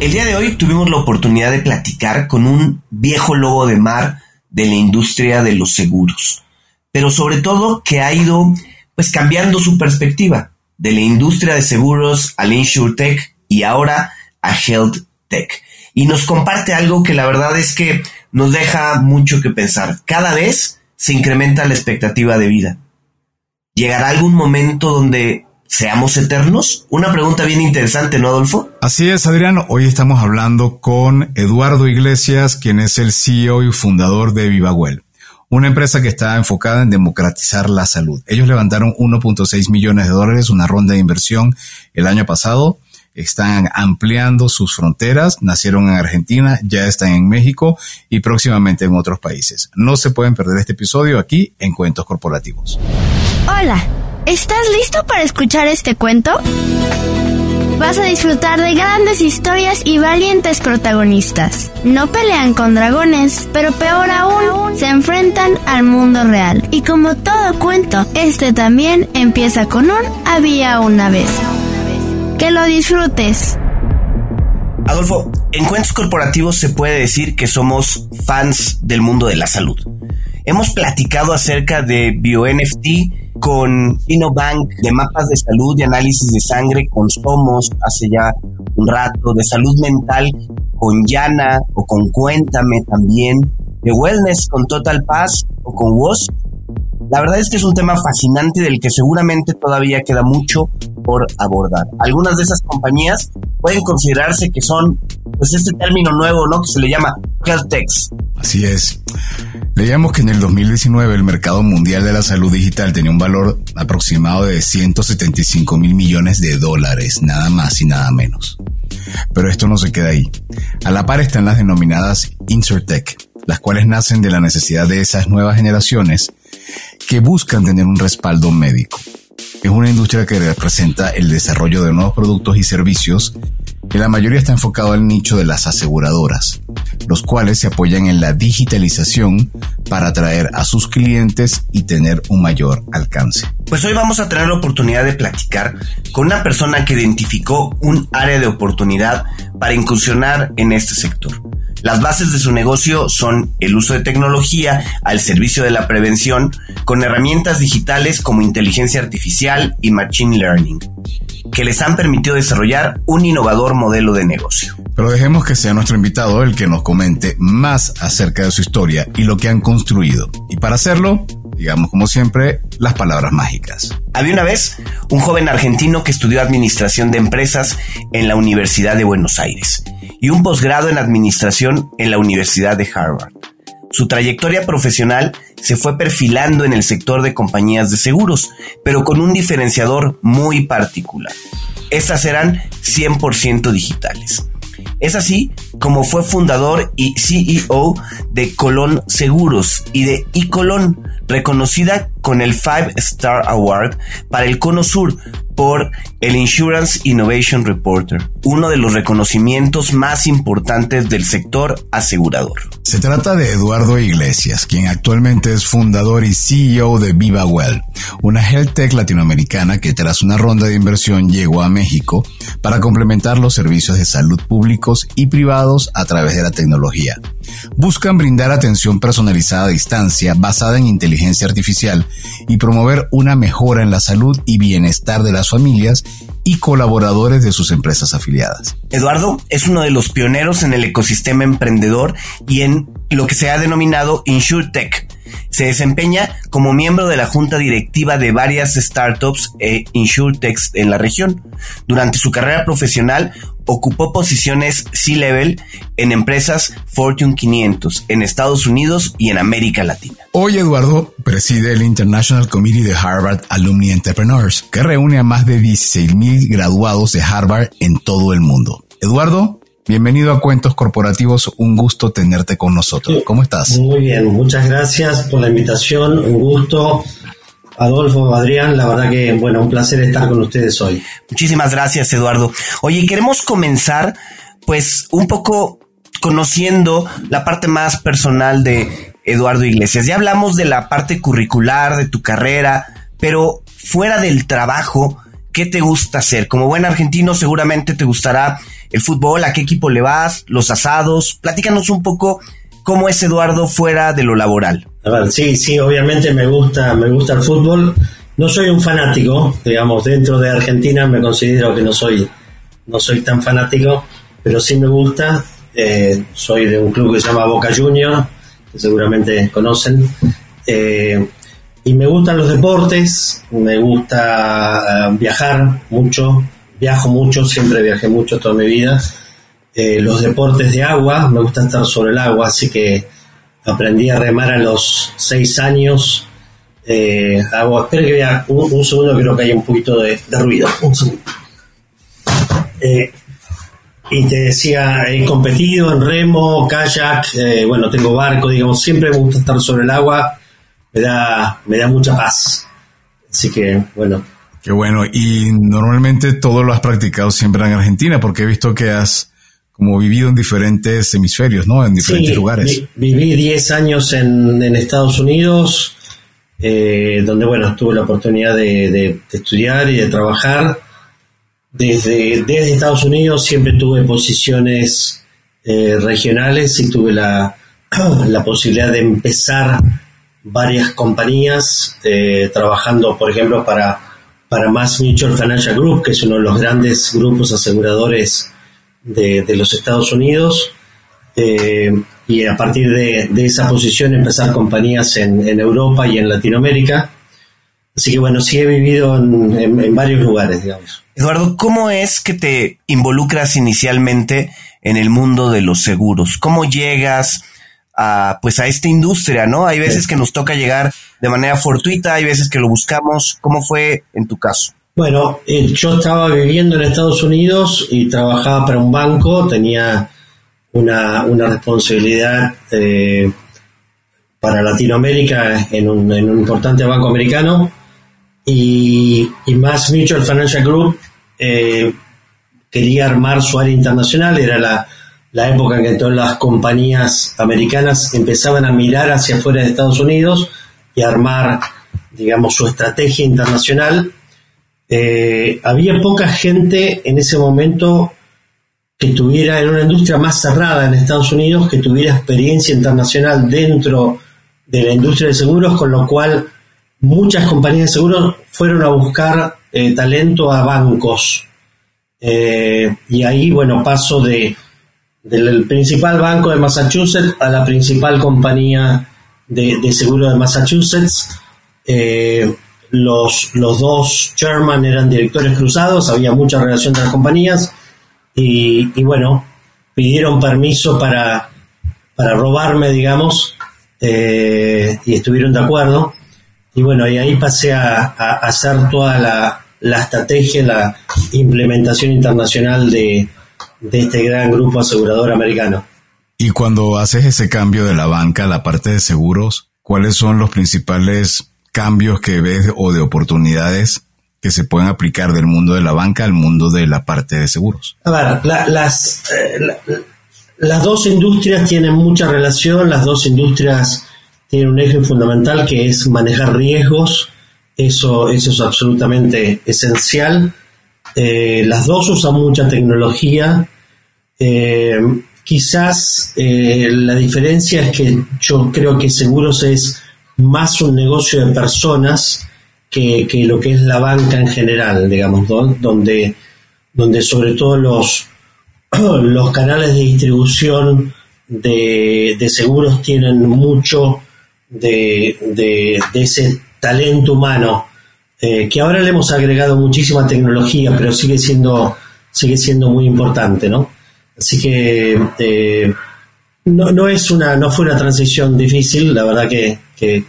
El día de hoy tuvimos la oportunidad de platicar con un viejo lobo de mar de la industria de los seguros, pero sobre todo que ha ido pues cambiando su perspectiva de la industria de seguros al InsurTech y ahora a Health Tech. Y nos comparte algo que la verdad es que nos deja mucho que pensar. Cada vez se incrementa la expectativa de vida. ¿Llegará algún momento donde seamos eternos? Una pregunta bien interesante, ¿no, Adolfo? Así es, Adrián. Hoy estamos hablando con Eduardo Iglesias, quien es el CEO y fundador de VivaWell, una empresa que está enfocada en democratizar la salud. Ellos levantaron 1.6 millones de dólares, una ronda de inversión el año pasado. Están ampliando sus fronteras, nacieron en Argentina, ya están en México y próximamente en otros países. No se pueden perder este episodio aquí en Cuentos Corporativos. Hola. ¿Estás listo para escuchar este cuento? Vas a disfrutar de grandes historias y valientes protagonistas. No pelean con dragones, pero peor aún, se enfrentan al mundo real. Y como todo cuento, este también empieza con un había una vez. Que lo disfrutes. Adolfo, en cuentos corporativos se puede decir que somos fans del mundo de la salud. Hemos platicado acerca de BioNFT con InnoBank, de mapas de salud y análisis de sangre con Somos hace ya un rato, de salud mental con Yana o con Cuéntame también, de wellness con Total Pass o con WOS. La verdad es que es un tema fascinante del que seguramente todavía queda mucho por abordar. Algunas de esas compañías pueden considerarse que son, pues este término nuevo, ¿no? Que se le llama health Así es. Leíamos que en el 2019 el mercado mundial de la salud digital tenía un valor aproximado de 175 mil millones de dólares, nada más y nada menos. Pero esto no se queda ahí. A la par están las denominadas InsurTech, las cuales nacen de la necesidad de esas nuevas generaciones que buscan tener un respaldo médico. Es una industria que representa el desarrollo de nuevos productos y servicios que la mayoría está enfocado al nicho de las aseguradoras, los cuales se apoyan en la digitalización para atraer a sus clientes y tener un mayor alcance. Pues hoy vamos a tener la oportunidad de platicar con una persona que identificó un área de oportunidad para incursionar en este sector. Las bases de su negocio son el uso de tecnología al servicio de la prevención con herramientas digitales como inteligencia artificial y machine learning que les han permitido desarrollar un innovador modelo de negocio. Pero dejemos que sea nuestro invitado el que nos comente más acerca de su historia y lo que han construido. Y para hacerlo, digamos como siempre, las palabras mágicas. Había una vez un joven argentino que estudió administración de empresas en la Universidad de Buenos Aires y un posgrado en administración en la Universidad de Harvard. Su trayectoria profesional se fue perfilando en el sector de compañías de seguros, pero con un diferenciador muy particular. Estas eran 100% digitales. Es así como fue fundador y CEO de Colón Seguros y de iColón, reconocida con el Five Star Award para el Cono Sur por el Insurance Innovation Reporter, uno de los reconocimientos más importantes del sector asegurador. Se trata de Eduardo Iglesias, quien actualmente es fundador y CEO de VivaWell, una health tech latinoamericana que tras una ronda de inversión llegó a México para complementar los servicios de salud públicos y privados a través de la tecnología. Buscan brindar atención personalizada a distancia basada en inteligencia artificial y promover una mejora en la salud y bienestar de las familias y colaboradores de sus empresas afiliadas. Eduardo es uno de los pioneros en el ecosistema emprendedor y en lo que se ha denominado InsurTech. Se desempeña como miembro de la junta directiva de varias startups e InsurTechs en la región. Durante su carrera profesional ocupó posiciones C-Level en empresas Fortune 500 en Estados Unidos y en América Latina. Hoy Eduardo preside el International Committee de Harvard Alumni Entrepreneurs, que reúne a más de 16.000 graduados de Harvard en todo el mundo. Eduardo, bienvenido a Cuentos Corporativos, un gusto tenerte con nosotros. ¿Cómo estás? Muy bien, muchas gracias por la invitación, un gusto Adolfo, Adrián, la verdad que, bueno, un placer estar con ustedes hoy. Muchísimas gracias, Eduardo. Oye, queremos comenzar, pues, un poco conociendo la parte más personal de Eduardo Iglesias. Ya hablamos de la parte curricular de tu carrera, pero fuera del trabajo, ¿qué te gusta hacer? Como buen argentino seguramente te gustará el fútbol, a qué equipo le vas, los asados. Platícanos un poco cómo es Eduardo fuera de lo laboral. A ver, sí, sí, obviamente me gusta, me gusta el fútbol. No soy un fanático, digamos, dentro de Argentina me considero que no soy, no soy tan fanático, pero sí me gusta. Eh, soy de un club que se llama Boca Juniors, que seguramente conocen. Eh, y me gustan los deportes, me gusta eh, viajar mucho, viajo mucho, siempre viajé mucho toda mi vida. Eh, los deportes de agua, me gusta estar sobre el agua, así que aprendí a remar a los seis años. Eh, agua, espera que vea un, segundo, creo que hay un poquito de, ruido. Un segundo. y te decía, he competido en remo, kayak, bueno, tengo barco, digamos, siempre me gusta estar sobre el agua me da, me da mucha paz. Así que, bueno. Qué bueno. Y normalmente todo lo has practicado siempre en Argentina, porque he visto que has como vivido en diferentes hemisferios, ¿no? En diferentes lugares. viví 10 años en, Estados Unidos, eh, donde, bueno, tuve la oportunidad de, estudiar y de trabajar. Desde, desde, Estados Unidos siempre tuve posiciones eh, regionales y tuve la, la posibilidad de empezar varias compañías eh, trabajando, por ejemplo, para, para Mass Mutual Financial Group, que es uno de los grandes grupos aseguradores de, los Estados Unidos. Eh, y a partir de, esa posición empezar compañías en, Europa y en Latinoamérica. Así que bueno, sí he vivido en, en varios lugares, digamos. Eduardo, ¿cómo es que te involucras inicialmente en el mundo de los seguros? ¿Cómo llegas? a, pues a esta industria, ¿no? Hay veces que nos toca llegar de manera fortuita, hay veces que lo buscamos. ¿Cómo fue en tu caso? Bueno, eh, yo estaba viviendo en Estados Unidos y trabajaba para un banco, tenía una, responsabilidad eh, para Latinoamérica en un, importante banco americano y, y Mass Mutual Financial Group eh, quería armar su área internacional, era la, la época en que todas las compañías americanas empezaban a mirar hacia afuera de Estados Unidos y armar, digamos, su estrategia internacional. Eh, había poca gente en ese momento que tuviera en una industria más cerrada en Estados Unidos, que tuviera experiencia internacional dentro de la industria de seguros, con lo cual muchas compañías de seguros fueron a buscar eh, talento a bancos. Eh, y ahí, bueno, paso de del principal banco de Massachusetts a la principal compañía de, de seguro de Massachusetts. Los, los dos chairman eran directores cruzados, había mucha relación de las compañías y, bueno, pidieron permiso para, para robarme, digamos, eh, y estuvieron de acuerdo. Y bueno, y ahí pasé a, a hacer toda la, la estrategia, la implementación internacional de, de este gran grupo asegurador americano. Y cuando haces ese cambio de la banca a la parte de seguros, ¿cuáles son los principales cambios que ves o de oportunidades que se pueden aplicar del mundo de la banca al mundo de la parte de seguros? A ver, las, eh, las dos industrias tienen mucha relación, las dos industrias tienen un eje fundamental que es manejar riesgos, eso, eso es absolutamente esencial. Eh, las dos usan mucha tecnología. Eh, quizás la diferencia es que yo creo que seguros es más un negocio de personas que, lo que es la banca en general, digamos, donde, donde sobre todo los, los canales de distribución de, seguros tienen mucho de, de ese talento humano eh, que ahora le hemos agregado muchísima tecnología, pero sigue siendo, sigue siendo muy importante, ¿no? Así que eh, no, no, es una, no fue una transición difícil, la verdad que, que,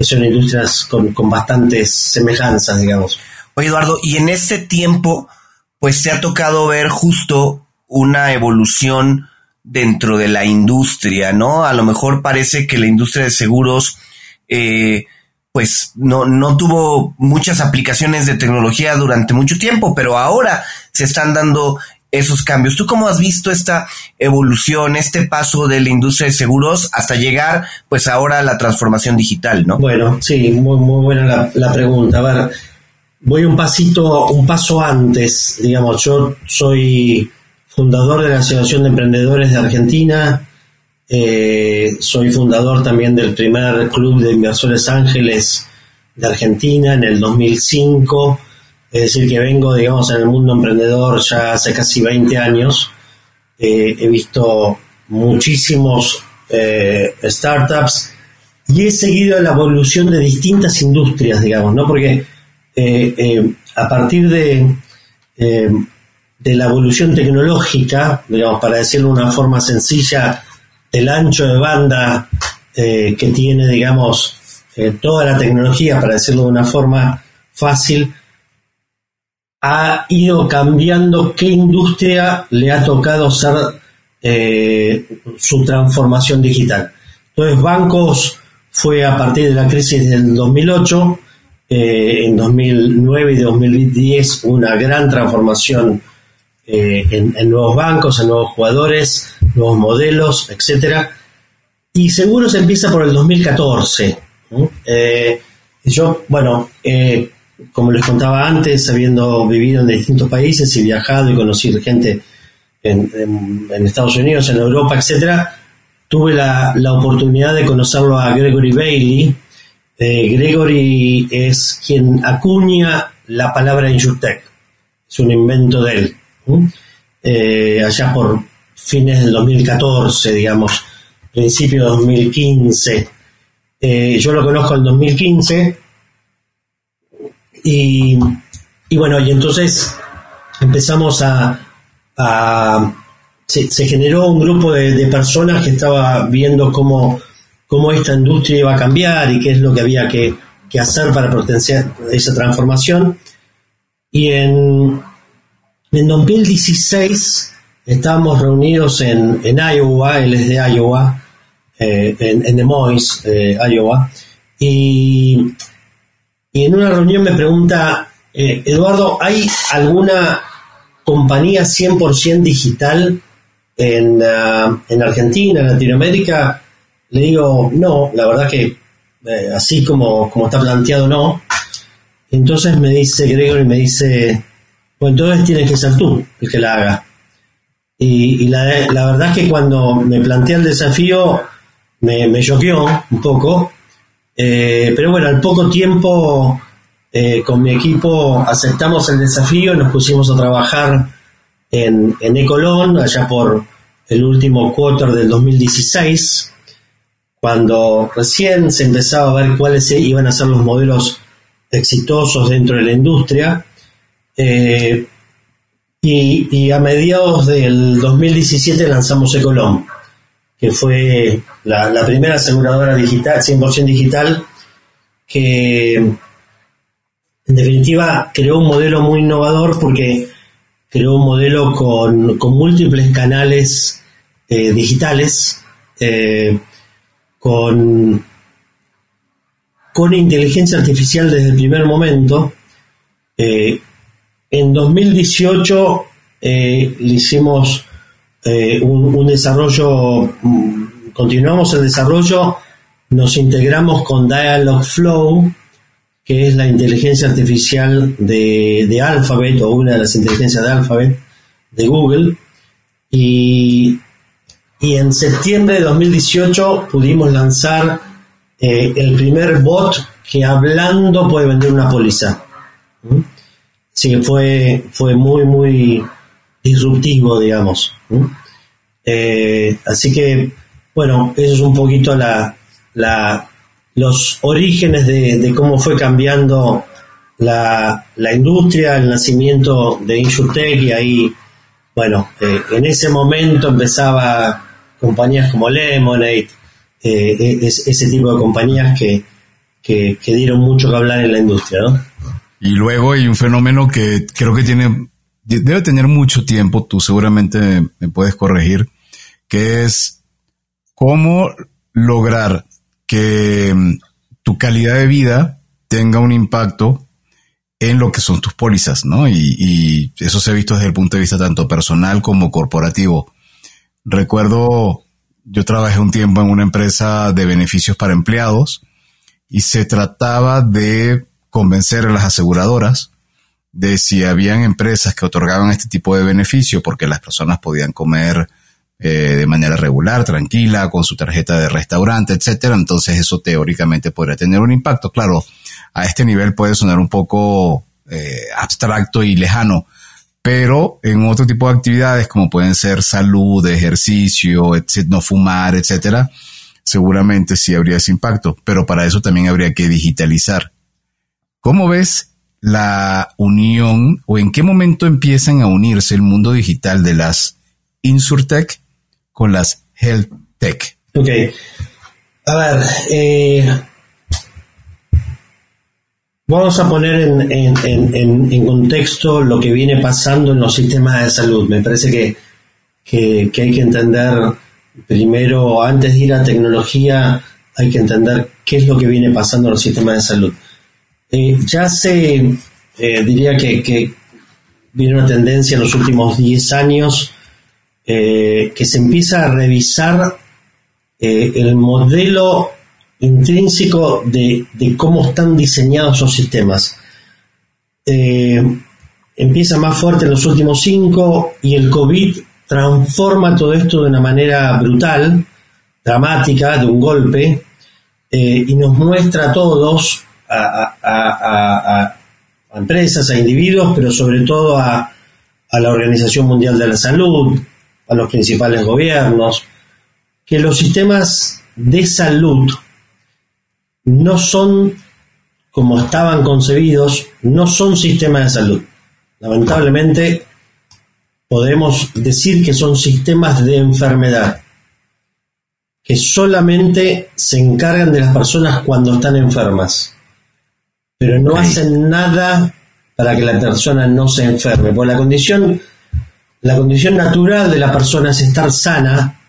son industrias con, con, bastantes semejanzas, digamos. Oye, Eduardo, y en este tiempo, pues se ha tocado ver justo una evolución dentro de la industria, ¿no? A lo mejor parece que la industria de seguros eh, pues no, no tuvo muchas aplicaciones de tecnología durante mucho tiempo, pero ahora se están dando esos cambios. ¿Tú cómo has visto esta evolución, este paso de la industria de seguros hasta llegar, pues ahora a la transformación digital, no? Bueno, sí, muy, buena la, pregunta. A ver, voy un pasito, un paso antes, digamos, yo soy fundador de la Asociación de Emprendedores de Argentina, eh, soy fundador también del primer club de inversores ángeles de Argentina en el 2005, es decir, que vengo, digamos, en el mundo emprendedor ya hace casi 20 años. Eh, he visto muchísimos eh, startups y he seguido la evolución de distintas industrias, digamos, ¿no? Porque a partir de, de la evolución tecnológica, digamos, para decirlo de una forma sencilla, el ancho de banda eh, que tiene, digamos, eh, toda la tecnología, para decirlo de una forma fácil, ha ido cambiando qué industria le ha tocado ser eh, su transformación digital. Entonces, bancos fue a partir de la crisis del 2008, en 2009 y 2010 una gran transformación eh, en, nuevos bancos, en nuevos jugadores, nuevos modelos, etcétera. Y seguro se empieza por el 2014. Eh, yo, bueno, eh, como les contaba antes, habiendo vivido en distintos países y viajado y conocido gente en, Estados Unidos, en Europa, etcétera, tuve la, oportunidad de conocerlo a Gregory Bailey. Gregory es quien acuña la palabra InsurTech. Es un invento de él. Eh, allá por fines del 2014, digamos, principio de 2015. Eh, yo lo conozco en 2015 y, bueno, y entonces empezamos a... se, generó un grupo de, personas que estaba viendo cómo, cómo esta industria iba a cambiar y qué es lo que había que, que hacer para potenciar esa transformación. Y en, en 2016 estábamos reunidos en, Iowa, él es de Iowa, eh, en, Des Moines, eh, Iowa, y, en una reunión me pregunta, eh, Eduardo, ¿hay alguna compañía 100% digital en, ah, en Argentina, en Latinoamérica? Le digo, no, la verdad que así como, como está planteado, no. Entonces me dice Gregory, me dice, pues entonces tienes que ser tú el que la haga. Y, la, verdad es que cuando me planteé el desafío me, me choqueó un poco, eh, pero bueno, al poco tiempo eh, con mi equipo aceptamos el desafío y nos pusimos a trabajar en, en Ecolón, allá por el último quarter del 2016, cuando recién se empezaba a ver cuáles iban a ser los modelos exitosos dentro de la industria. Eh, y, a mediados del 2017 lanzamos Ecolom, que fue la, primera aseguradora digital, 100% digital, que en definitiva creó un modelo muy innovador porque creó un modelo con, múltiples canales eh, digitales, eh, con, con inteligencia artificial desde el primer momento, en 2018 eh, le hicimos eh, un, desarrollo, continuamos el desarrollo, nos integramos con Dialogflow, que es la inteligencia artificial de, Alphabet o una de las inteligencias de Alphabet de Google. Y, en septiembre de 2018 pudimos lanzar eh, el primer bot que hablando puede vender una póliza. ¿Mm? sí, fue, fue muy, muy disruptivo, digamos. Eh, así que, bueno, eso es un poquito la, la, los orígenes de, cómo fue cambiando la, la, industria, el nacimiento de InsurTech y ahí, bueno, eh, en ese momento empezaba compañías como Lemonade, eh, ese tipo de compañías que, que, dieron mucho que hablar en la industria. Y luego hay un fenómeno que creo que tiene, debe tener mucho tiempo, tú seguramente me puedes corregir, que es cómo lograr que mm, tu calidad de vida tenga un impacto en lo que son tus pólizas, ¿no? Y, eso se ha visto desde el punto de vista tanto personal como corporativo. Recuerdo, yo trabajé un tiempo en una empresa de beneficios para empleados y se trataba de convencer a las aseguradoras de si habían empresas que otorgaban este tipo de beneficio porque las personas podían comer eh, de manera regular, tranquila, con su tarjeta de restaurante, etcétera. Entonces eso teóricamente podría tener un impacto. Claro, a este nivel puede sonar un poco eh, abstracto y lejano, pero en otro tipo de actividades como pueden ser salud, ejercicio, no fumar, etcétera, seguramente sí habría ese impacto, pero para eso también habría que digitalizar. ¿Cómo ves la unión o en qué momento empiezan a unirse el mundo digital de las Insurtech con las Health Tech? Ok. A ver, eh, Vamos a poner en, contexto lo que viene pasando en los sistemas de salud. Me parece que, hay que entender primero, antes de ir a tecnología, hay que entender qué es lo que viene pasando en los sistemas de salud. Eh, ya se, eh, diría que, viene una tendencia en los últimos 10 años eh, que se empieza a revisar el modelo intrínseco de, cómo están diseñados esos sistemas. Eh, empieza más fuerte en los últimos cinco y el COVID transforma todo esto de una manera brutal, dramática, de un golpe, eh, y nos muestra a todos, a, empresas, a individuos, pero sobre todo a, a la Organización Mundial de la Salud, a los principales gobiernos, que los sistemas de salud no son como estaban concebidos, no son sistemas de salud. Lamentablemente podemos decir que son sistemas de enfermedad, que solamente se encargan de las personas cuando están enfermas, pero no hacen nada para que la persona no se enferme, porque la condición, la condición natural de la persona es estar sana,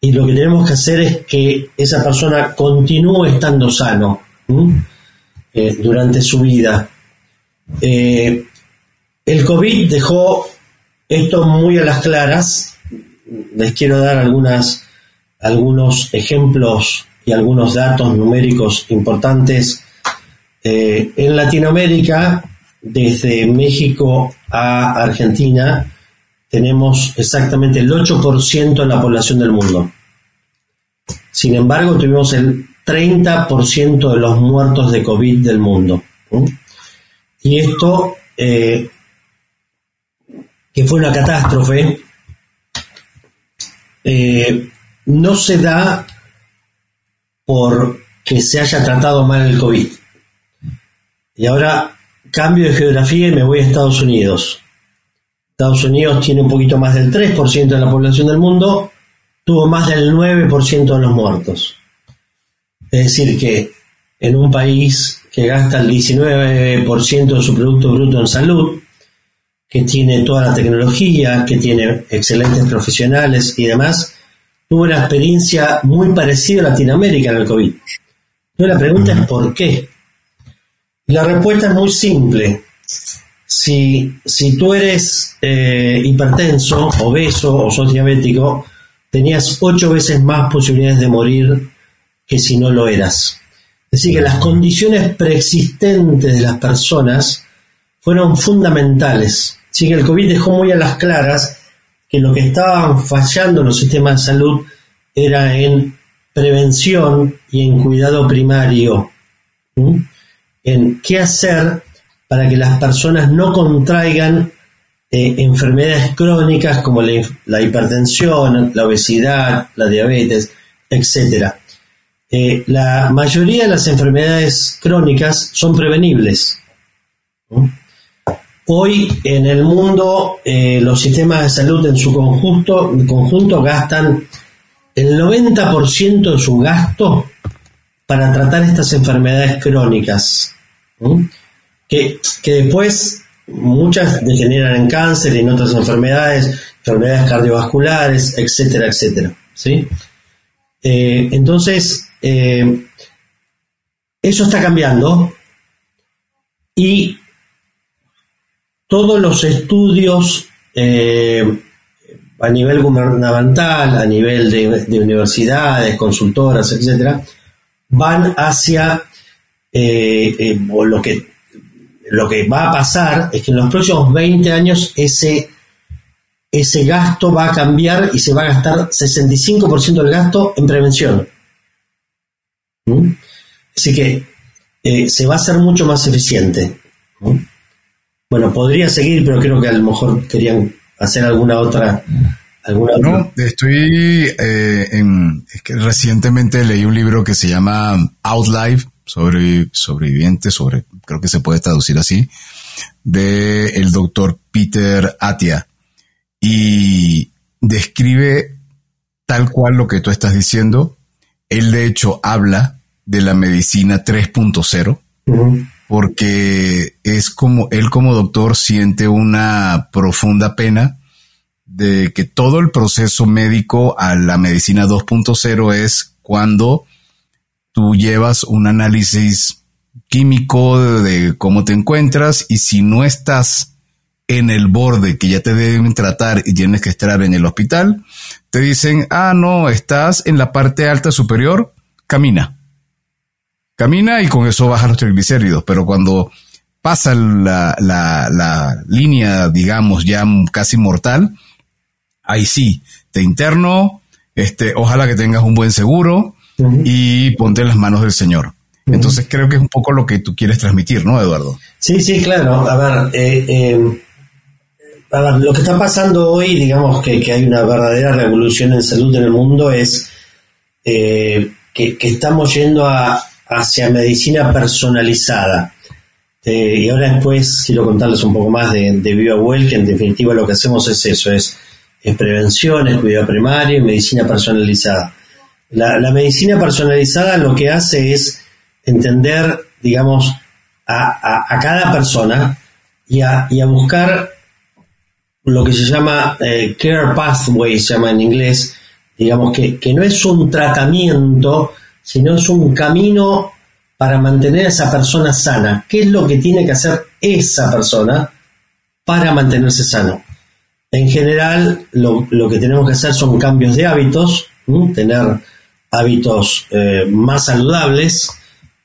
y lo que tenemos que hacer es que esa persona continúe estando sano eh, durante su vida. Eh, el COVID dejó esto muy a las claras. Les quiero dar algunas, algunos ejemplos y algunos datos numéricos importantes. Eh, en Latinoamérica, desde México a Argentina, tenemos exactamente el 8% de la población del mundo. Sin embargo, tuvimos el 30% de los muertos de COVID del mundo. Y esto, eh, que fue una catástrofe, eh, no se da por que se haya tratado mal el COVID. Y ahora cambio de geografía y me voy a Estados Unidos. Estados Unidos tiene un poquito más del 3% de la población del mundo, tuvo más del 9% de los muertos. Es decir, que en un país que gasta el 19% de su Producto Bruto en salud, que tiene toda la tecnología, que tiene excelentes profesionales y demás, tuvo una experiencia muy parecida a Latinoamérica en el COVID. Entonces la pregunta es ¿por qué? La respuesta es muy simple si, si tú eres eh, hipertenso, obeso o sos diabético, tenías ocho veces más posibilidades de morir que si no lo eras. Es decir, que las condiciones preexistentes de las personas fueron fundamentales. Así que el COVID dejó muy a las claras que lo que estaban fallando en los sistemas de salud era en prevención y en cuidado primario, en qué hacer para que las personas no contraigan eh, enfermedades crónicas como la, hipertensión, la obesidad, la diabetes, etc. Eh, la mayoría de las enfermedades crónicas son prevenibles. Hoy en el mundo eh, los sistemas de salud en su conjunto, conjunto gastan el 90% de su gasto para tratar estas enfermedades crónicas que, después muchas degeneran en cáncer y en otras enfermedades, enfermedades cardiovasculares, etcétera, etcétera. ¿sí? Eh, entonces, eh, eso está cambiando y todos los estudios eh, a nivel gubernamental, a nivel de, de universidades, consultoras, etcétera, van hacia lo que lo que va a pasar es que en los próximos 20 años ese, ese gasto va a cambiar y se va a gastar 65% del gasto en prevención. ¿Mm? Así que eh, se va a hacer mucho más eficiente. Bueno, podría seguir, pero creo que a lo mejor querían hacer alguna otra. ¿Alguna no, estoy eh, en. Es que recientemente leí un libro que se llama Outlive, sobre sobreviviente, sobre, creo que se puede traducir así, de el doctor Peter Atia. Y describe tal cual lo que tú estás diciendo. Él de hecho habla de la medicina 3.0, porque es como él como doctor siente una profunda pena de que todo el proceso médico a la medicina 2.0 es cuando tú llevas un análisis químico de cómo te encuentras y si no estás en el borde que ya te deben tratar y tienes que estar en el hospital, te dicen, ah, no, estás en la parte alta superior, camina. Camina y con eso bajas los triglicéridos, pero cuando pasa la, la, la línea, digamos, ya casi mortal, ahí sí, te interno, este, ojalá que tengas un buen seguro, y ponte en las manos del Señor. Entonces creo que es un poco lo que tú quieres transmitir, ¿no, Eduardo? Sí, sí, claro. A ver, eh, eh, lo que está pasando hoy, digamos que, hay una verdadera revolución en salud en el mundo, es eh, que, estamos yendo a, hacia medicina personalizada. y ahora después quiero contarles un poco más de, de Viva Well, que en definitiva lo que hacemos es eso, es, es prevención, es cuidado primario y medicina personalizada. La, medicina personalizada lo que hace es entender, digamos, a, cada persona y a, buscar lo que se llama eh, care pathway, se llama en inglés, digamos que, que, no es un tratamiento, sino es un camino para mantener a esa persona sana. ¿Qué es lo que tiene que hacer esa persona para mantenerse sano? En general, lo, que tenemos que hacer son cambios de hábitos, tener hábitos eh, más saludables.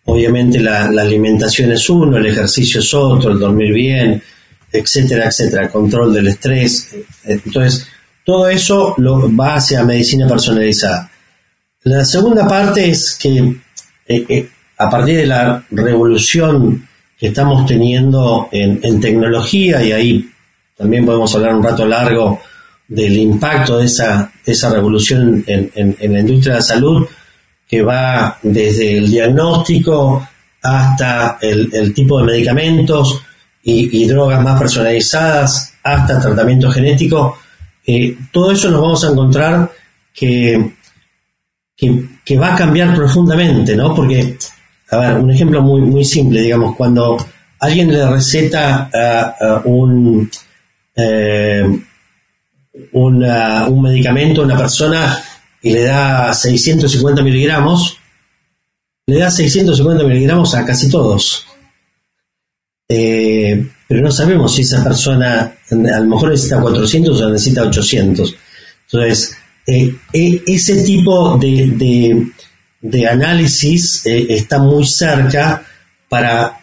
Obviamente la, alimentación es uno, el ejercicio es otro, el dormir bien, etcétera, etcétera, control del estrés. Entonces, todo eso lo, va hacia medicina personalizada. La segunda parte es que eh, eh, a partir de la revolución que estamos teniendo en, tecnología, y ahí también podemos hablar un rato largo del impacto de esa, esa revolución en, la industria de la salud, que va desde el diagnóstico hasta el, tipo de medicamentos y, drogas más personalizadas, hasta tratamiento genético, eh, todo eso nos vamos a encontrar que, que, va a cambiar profundamente, ¿no? Porque, a ver, un ejemplo muy, muy simple, digamos, cuando alguien le receta un... Eh, un medicamento a una persona y le da 650 miligramos, le da 650 miligramos a casi todos. Eh, pero no sabemos si esa persona a lo mejor necesita 400 o necesita 800. Entonces, eh, ese tipo de, de, análisis está muy cerca para,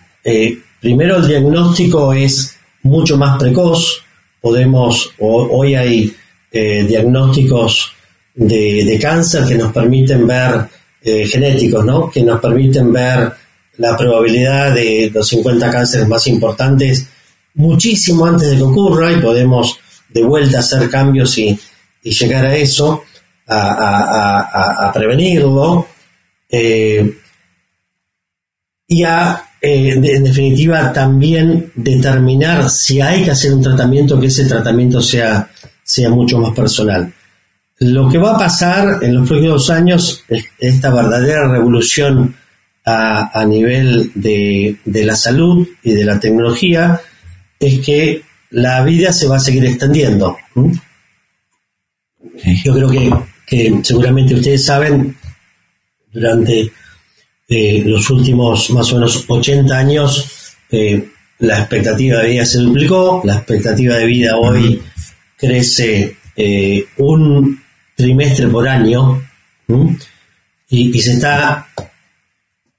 primero el diagnóstico es mucho más precoz, podemos, hoy hay eh, diagnósticos de, cáncer que nos permiten ver, eh, genéticos, ¿no? Que nos permiten ver la probabilidad de los 50 cánceres más importantes muchísimo antes de que ocurra y podemos de vuelta hacer cambios y, llegar a eso, a, prevenirlo. Eh, y a eh, en definitiva, también determinar si hay que hacer un tratamiento, que ese tratamiento sea, sea mucho más personal. Lo que va a pasar en los próximos años, esta verdadera revolución a, nivel de, la salud y de la tecnología, es que la vida se va a seguir extendiendo. Yo creo que, que seguramente ustedes saben, durante eh, los últimos más o menos 80 años eh, la expectativa de vida se duplicó, la expectativa de vida hoy crece eh, un trimestre por año y, se está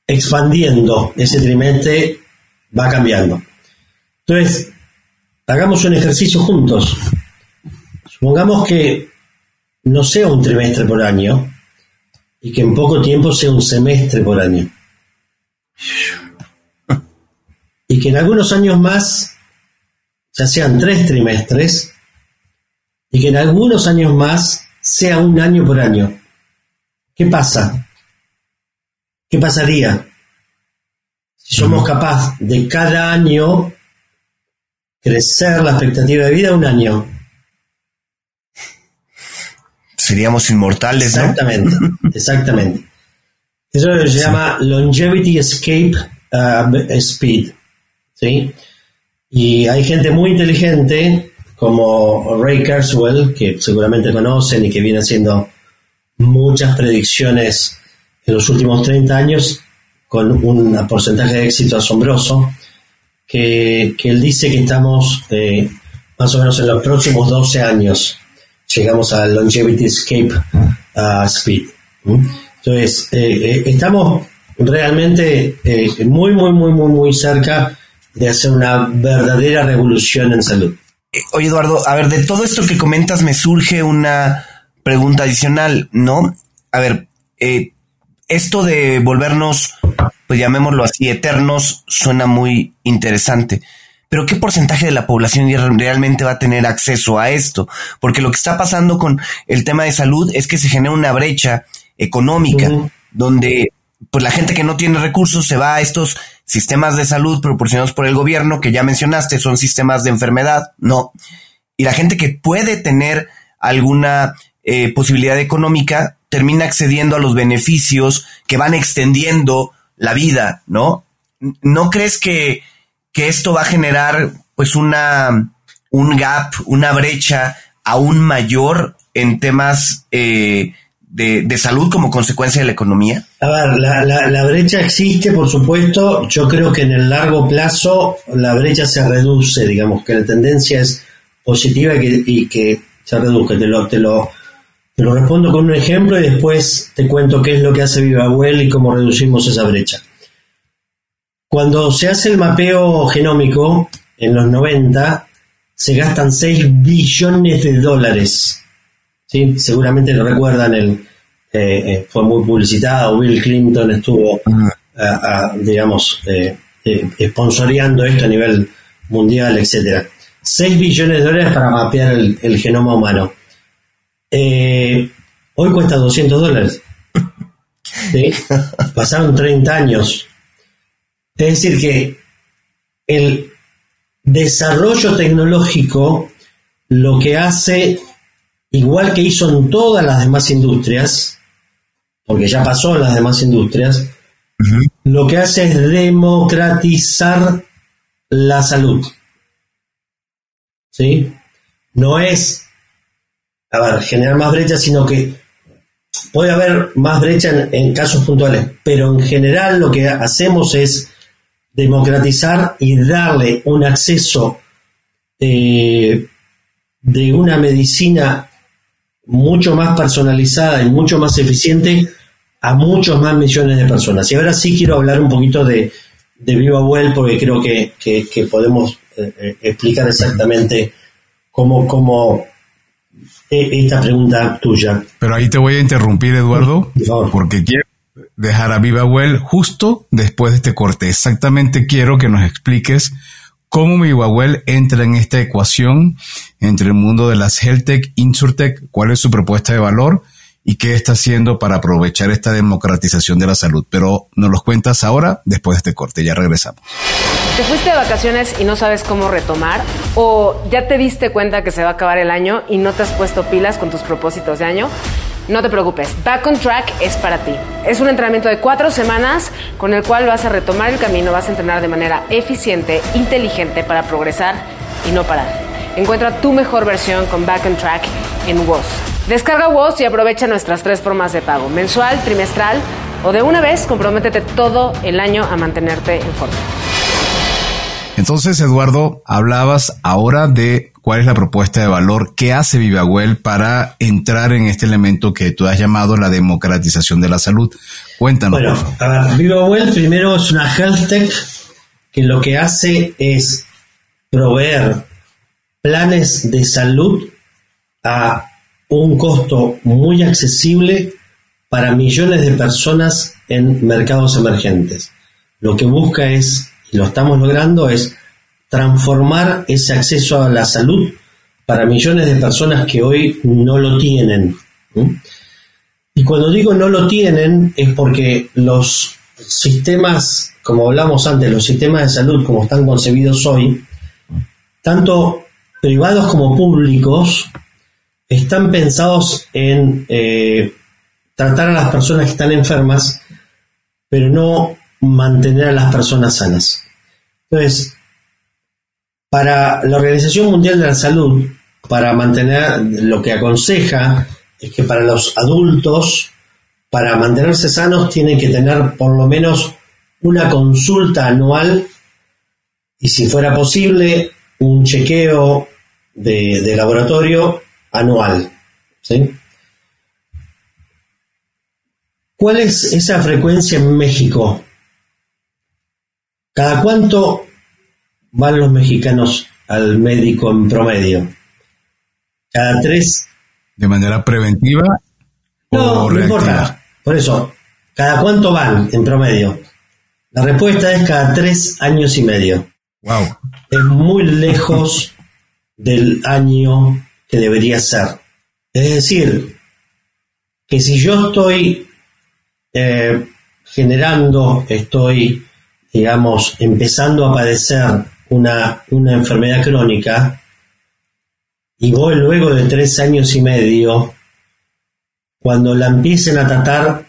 expandiendo, ese trimestre va cambiando. Entonces, hagamos un ejercicio juntos. Supongamos que no sea un trimestre por año y que en poco tiempo sea un semestre por año. Y que en algunos años más ya sean tres trimestres y que en algunos años más sea un año por año. ¿Qué pasa? ¿Qué pasaría si somos capaces de cada año crecer la expectativa de vida un año? Seríamos inmortales, exactamente, Exactamente, Eso se llama Longevity Escape uh, Speed. ¿sí? Y hay gente muy inteligente como Ray Kurzweil, que seguramente conocen y que viene haciendo muchas predicciones en los últimos 30 años con un porcentaje de éxito asombroso, que, él dice que estamos eh, más o menos en los próximos 12 años, llegamos al Longevity Escape uh, Speed. Entonces, eh, eh, estamos realmente muy, muy, muy, muy, muy cerca de hacer una verdadera revolución en salud. Eh, oye, Eduardo, a ver, de todo esto que comentas me surge una pregunta adicional, ¿no? A ver, eh, esto de volvernos, pues llamémoslo así, eternos, suena muy interesante. Pero ¿qué porcentaje de la población realmente va a tener acceso a esto? Porque lo que está pasando con el tema de salud es que se genera una brecha económica, donde pues la gente que no tiene recursos se va a estos sistemas de salud proporcionados por el gobierno, que ya mencionaste, son sistemas de enfermedad, no. Y la gente que puede tener alguna eh, posibilidad económica termina accediendo a los beneficios que van extendiendo la vida, ¿no? ¿No crees que, que esto va a generar pues una, un gap, una brecha aún mayor en temas eh, de, salud como consecuencia de la economía? A ver, la, brecha existe, por supuesto. Yo creo que en el largo plazo la brecha se reduce, digamos, que la tendencia es positiva y que, se reduzca. Te lo, te, lo, te lo respondo con un ejemplo y después te cuento qué es lo que hace VivaWell y cómo reducimos esa brecha. Cuando se hace el mapeo genómico, en los 90, se gastan 6 billones de dólares ¿sí? Seguramente lo recuerdan, el, eh, eh, fue muy publicitado, Bill Clinton estuvo, digamos, eh, sponsoreando esto a nivel mundial, etcétera. 6 billones de dólares para mapear el, genoma humano. hoy cuesta 200 dólares. Pasaron 30 años. Es decir, que el desarrollo tecnológico lo que hace igual que hizo en todas las demás industrias, porque ya pasó en las demás industrias, lo que hace es democratizar la salud. ¿Sí? No es, a ver, generar más brechas, sino que puede haber más brecha en, casos puntuales, pero en general lo que hacemos es democratizar y darle un acceso eh, de una medicina mucho más personalizada y mucho más eficiente a muchos más millones de personas. Y ahora sí quiero hablar un poquito de, de Viva Well porque creo que, podemos eh, eh, explicar exactamente cómo, cómo eh, esta pregunta tuya. Pero ahí te voy a interrumpir, Eduardo, porque quiero dejar a Viva Well justo después de este corte. Exactamente quiero que nos expliques cómo mi Huawei entra en esta ecuación entre el mundo de las HealthTech, InsurTech, cuál es su propuesta de valor y qué está haciendo para aprovechar esta democratización de la salud. Pero nos los cuentas ahora, después de este corte. Ya regresamos. ¿Te fuiste de vacaciones y no sabes cómo retomar? ¿O ya te diste cuenta que se va a acabar el año y no te has puesto pilas con tus propósitos de año? No te preocupes, Back on Track es para ti. Es un entrenamiento de cuatro semanas con el cual vas a retomar el camino, vas a entrenar de manera eficiente, inteligente para progresar y no parar. Encuentra tu mejor versión con Back on Track en WOS. Descarga WOS y aprovecha nuestras tres formas de pago, mensual, trimestral o de una vez, comprométete todo el año a mantenerte en forma. Entonces, Eduardo, hablabas ahora de cuál es la propuesta de valor que hace VivaWell para entrar en este elemento que tú has llamado la democratización de la salud. Cuéntanos. Bueno, a ver, VivaWell primero es una health tech que lo que hace es proveer planes de salud a un costo muy accesible para millones de personas en mercados emergentes. Lo que busca es, lo estamos logrando, es transformar ese acceso a la salud para millones de personas que hoy no lo tienen. Y cuando digo no lo tienen es porque los sistemas, como hablamos antes, los sistemas de salud como están concebidos hoy, tanto privados como públicos, están pensados en eh, tratar a las personas que están enfermas, pero no mantener a las personas sanas. Entonces, para la Organización Mundial de la Salud, para mantener lo que aconseja es que para los adultos, para mantenerse sanos, tienen que tener por lo menos una consulta anual y si fuera posible, un chequeo de, laboratorio anual. ¿Cuál es esa frecuencia en México? ¿Cada cuánto van los mexicanos al médico en promedio? ¿Cada tres? ¿De manera preventiva? No, no importa. Por eso, ¿cada cuánto van en promedio? La respuesta es cada tres años y medio. Wow. Es muy lejos del año que debería ser. Es decir, que si yo estoy eh, generando, estoy, digamos, empezando a padecer una, una enfermedad crónica, y voy luego de tres años y medio, cuando la empiecen a tratar,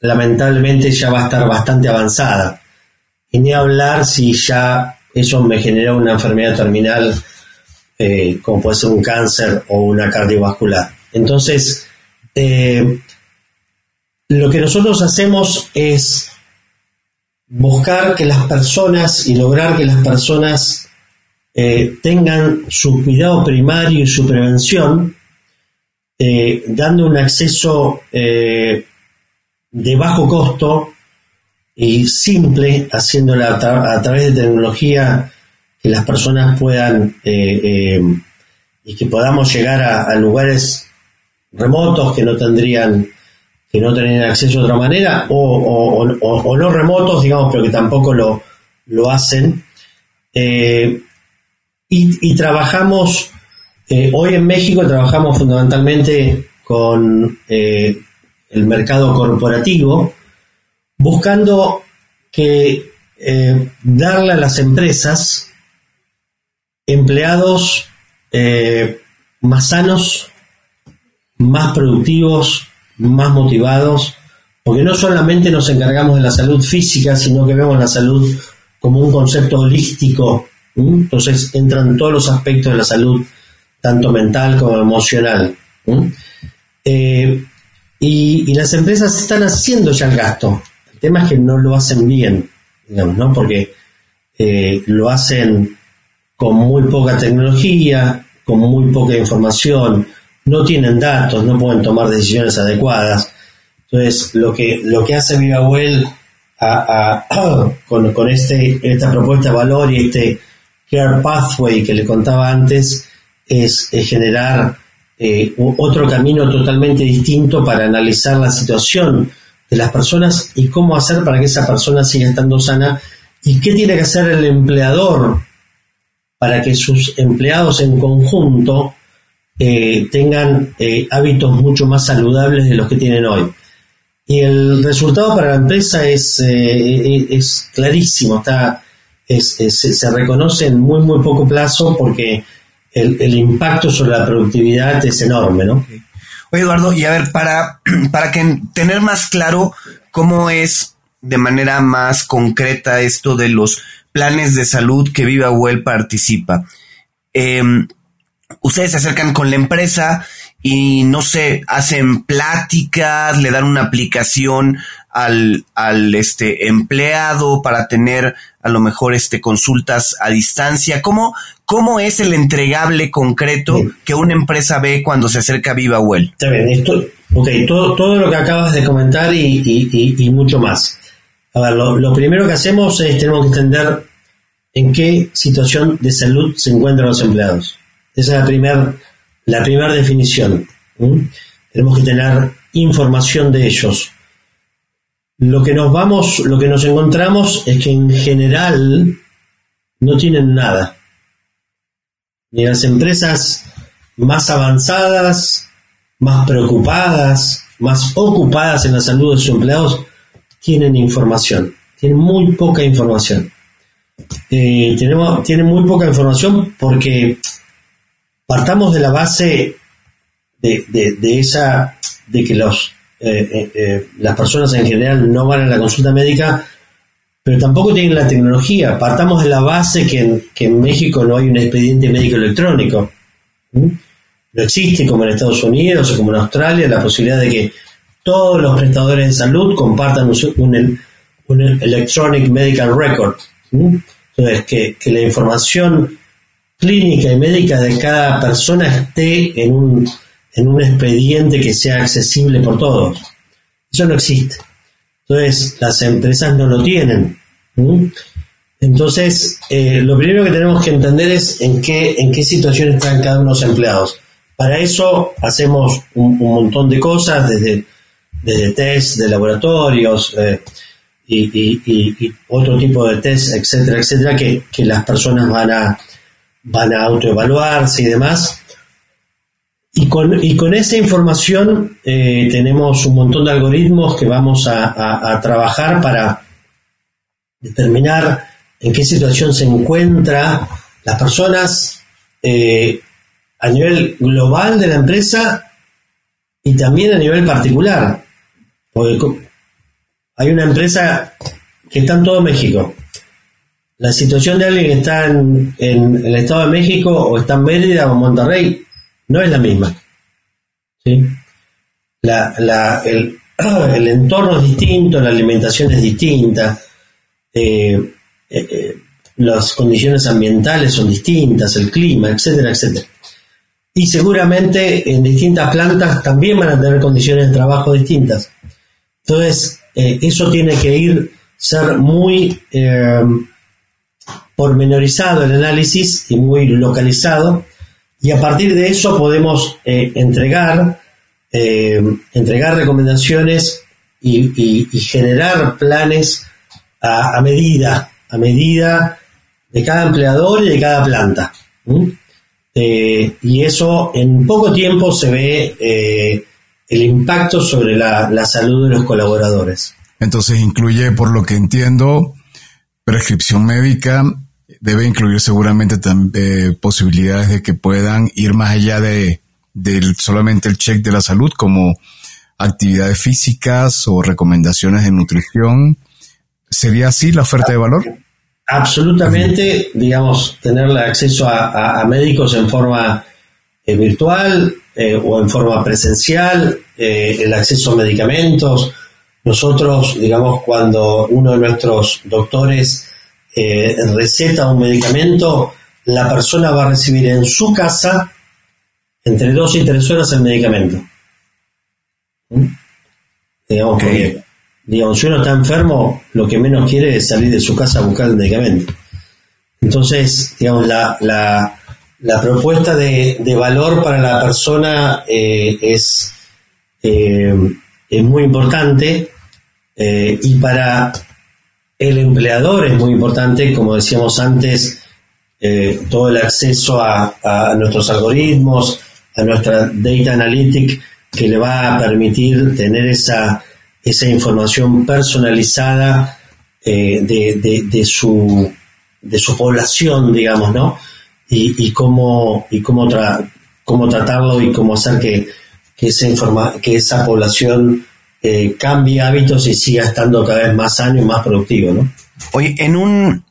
lamentablemente ya va a estar bastante avanzada. Y ni hablar si ya eso me genera una enfermedad terminal eh, como puede ser un cáncer o una cardiovascular. Entonces, eh, lo que nosotros hacemos es buscar que las personas y lograr que las personas eh, tengan su cuidado primario y su prevención, dando un acceso de bajo costo y simple, haciéndola a través de tecnología que las personas puedan eh, eh, y que podamos llegar a, lugares remotos que no tendrían que no tendrían acceso de otra manera o, no remotos digamos pero que tampoco lo, lo hacen. Eh, y, trabajamos hoy en México trabajamos fundamentalmente con el mercado corporativo buscando que darle a las empresas empleados eh, más sanos, más productivos, más motivados, porque no solamente nos encargamos de la salud física, sino que vemos la salud como un concepto holístico. Entonces entran todos los aspectos de la salud, tanto mental como emocional. Eh, y, las empresas están haciendo ya el gasto. El tema es que no lo hacen bien, digamos, ¿no? Porque eh, lo hacen con muy poca tecnología, con muy poca información, no tienen datos, no pueden tomar decisiones adecuadas. Entonces, lo que, lo que hace VivaWell con, este, esta propuesta de valor y este Care Pathway que le contaba antes es, generar eh, otro camino totalmente distinto para analizar la situación de las personas y cómo hacer para que esa persona siga estando sana y qué tiene que hacer el empleador para que sus empleados en conjunto eh, tengan eh, hábitos mucho más saludables de los que tienen hoy. Y el resultado para la empresa es, eh, es clarísimo, está, se reconoce en muy, muy poco plazo porque el, impacto sobre la productividad es enorme, ¿no? Oye, Eduardo, y a ver, para, para que tener más claro cómo es de manera más concreta esto de los planes de salud que Viva Well participa. Em, ustedes se acercan con la empresa y no sé, hacen pláticas, le dan una aplicación al, al este empleado para tener a lo mejor este consultas a distancia. ¿Cómo, cómo es el entregable concreto que una empresa ve cuando se acerca a Viva Well? Está bien, esto, ok, todo, todo lo que acabas de comentar y, y mucho más. A ver, lo, primero que hacemos es tenemos que entender en qué situación de salud se encuentran los empleados. Esa es la primera la primera definición. Tenemos que tener información de ellos. Lo que nos vamos, lo que nos encontramos es que en general no tienen nada. Ni las empresas más avanzadas, más preocupadas, más ocupadas en la salud de sus empleados, tienen información. Tienen muy poca información. Eh, tienen muy poca información porque partamos de la base de, de, esa, de que los, eh, eh, eh, las personas en general no van a la consulta médica, pero tampoco tienen la tecnología. Partamos de la base que en, que en México no hay un expediente médico electrónico. No existe como en Estados Unidos o como en Australia la posibilidad de que todos los prestadores de salud compartan un, un, Electronic Medical Record. Entonces, que, que la información clínica y médica de cada persona esté en un, en un expediente que sea accesible por todos. Eso no existe. Entonces, las empresas no lo tienen. Entonces, eh, lo primero que tenemos que entender es en qué, en qué situación están cada uno de los empleados. Para eso hacemos un, montón de cosas, desde, desde test de laboratorios eh, y, otro tipo de test, etcétera, etcétera, que, que las personas van a, van a autoevaluarse y demás. Y con, y con esa información eh, tenemos un montón de algoritmos que vamos a, trabajar para determinar en qué situación se encuentran las personas eh, a nivel global de la empresa y también a nivel particular. Porque hay una empresa que está en todo México la situación de alguien que está en, el Estado de México o está en Mérida o en Monterrey no es la misma. ¿sí? el, entorno es distinto, la alimentación es distinta, eh, eh, eh, las condiciones ambientales son distintas, el clima, etcétera, etcétera. Y seguramente en distintas plantas también van a tener condiciones de trabajo distintas. Entonces, eso tiene que ir, ser muy pormenorizado el análisis y muy localizado, y a partir de eso podemos eh, entregar, eh, entregar recomendaciones y, generar planes a, medida, a medida de cada empleador y de cada planta. Eh, y eso en poco tiempo se ve el impacto sobre la, la salud de los colaboradores. Entonces incluye, por lo que entiendo, prescripción médica, debe incluir seguramente eh, posibilidades de que puedan ir más allá de, solamente el check de la salud, como actividades físicas o recomendaciones de nutrición. ¿Sería así la oferta de valor? Absolutamente, digamos, tener acceso a, médicos en forma eh, virtual eh, o en forma presencial, el acceso a medicamentos. Nosotros, digamos, cuando uno de nuestros doctores eh, receta un medicamento, la persona va a recibir en su casa entre dos y tres horas el medicamento. ¿Mm? Digamos, digamos, si uno está enfermo, lo que menos quiere es salir de su casa a buscar el medicamento. Entonces, digamos, la, la, la propuesta de, valor para la persona eh, es, eh, es muy importante y para el empleador es muy importante, como decíamos antes, eh, todo el acceso a, nuestros algoritmos, a nuestra data analytic, que le va a permitir tener esa, esa información personalizada eh, de, su, de su población, digamos, ¿no? Y, cómo, y cómo, cómo tratarlo y cómo hacer que, que, esa, informa que esa población eh, cambie hábitos y siga estando cada vez más sano y más productivo, ¿no? Oye, en un,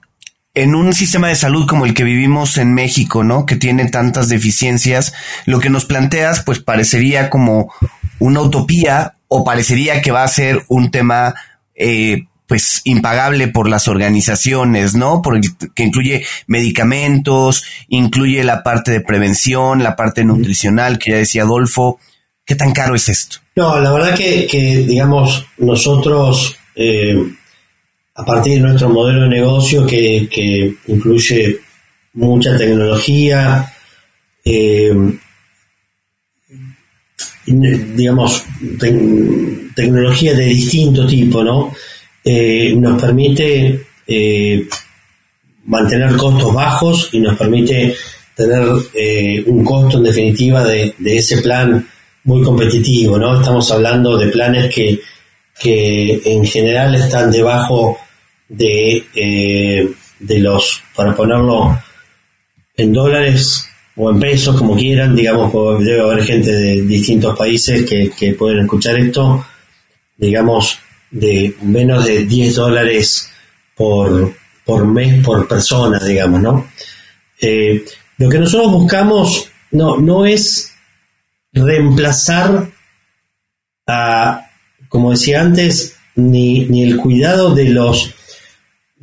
en un sistema de salud como el que vivimos en México, ¿no? Que tiene tantas deficiencias, lo que nos planteas, pues parecería como una utopía o parecería que va a ser un tema, eh, pues impagable por las organizaciones, ¿no? Por que incluye medicamentos, incluye la parte de prevención, la parte nutricional, que ya decía Adolfo. ¿Qué tan caro es esto? No, la verdad que, digamos, nosotros eh, a partir de nuestro modelo de negocio que, incluye mucha tecnología, eh, digamos, tecnología de distinto tipo, ¿no? Eh, nos permite eh, mantener costos bajos y nos permite tener un costo en definitiva de, de, ese plan muy competitivo, ¿no? Estamos hablando de planes que, que en general están debajo de, eh, de los, para ponerlo en dólares o en pesos, como quieran, digamos, debe haber gente de distintos países que, que pueden escuchar esto, digamos, de menos de 10 dólares por, por mes por persona, digamos, ¿no? Eh, lo que nosotros buscamos no, no es reemplazar a, como decía antes, ni, ni el cuidado de los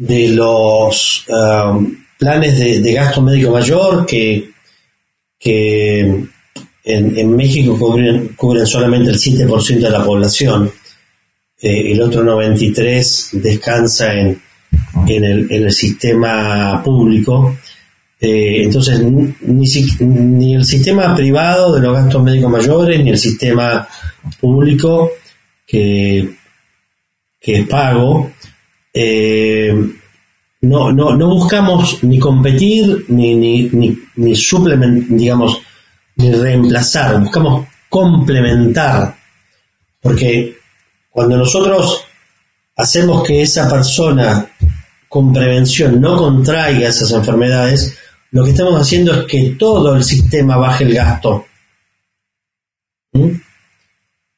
de los um, planes de, gasto médico mayor que, que en, México cubren, cubren, solamente el 7% de la población. Eh, el otro 93% descansa en, en, el, en el sistema público. Eh, entonces, ni, el sistema privado de los gastos médicos mayores, ni el sistema público que, que es pago, eh, no, no, no buscamos ni competir, ni, ni, ni, ni digamos, ni reemplazar, buscamos complementar. Porque cuando nosotros hacemos que esa persona con prevención no contraiga esas enfermedades, lo que estamos haciendo es que todo el sistema baje el gasto. ¿Mm?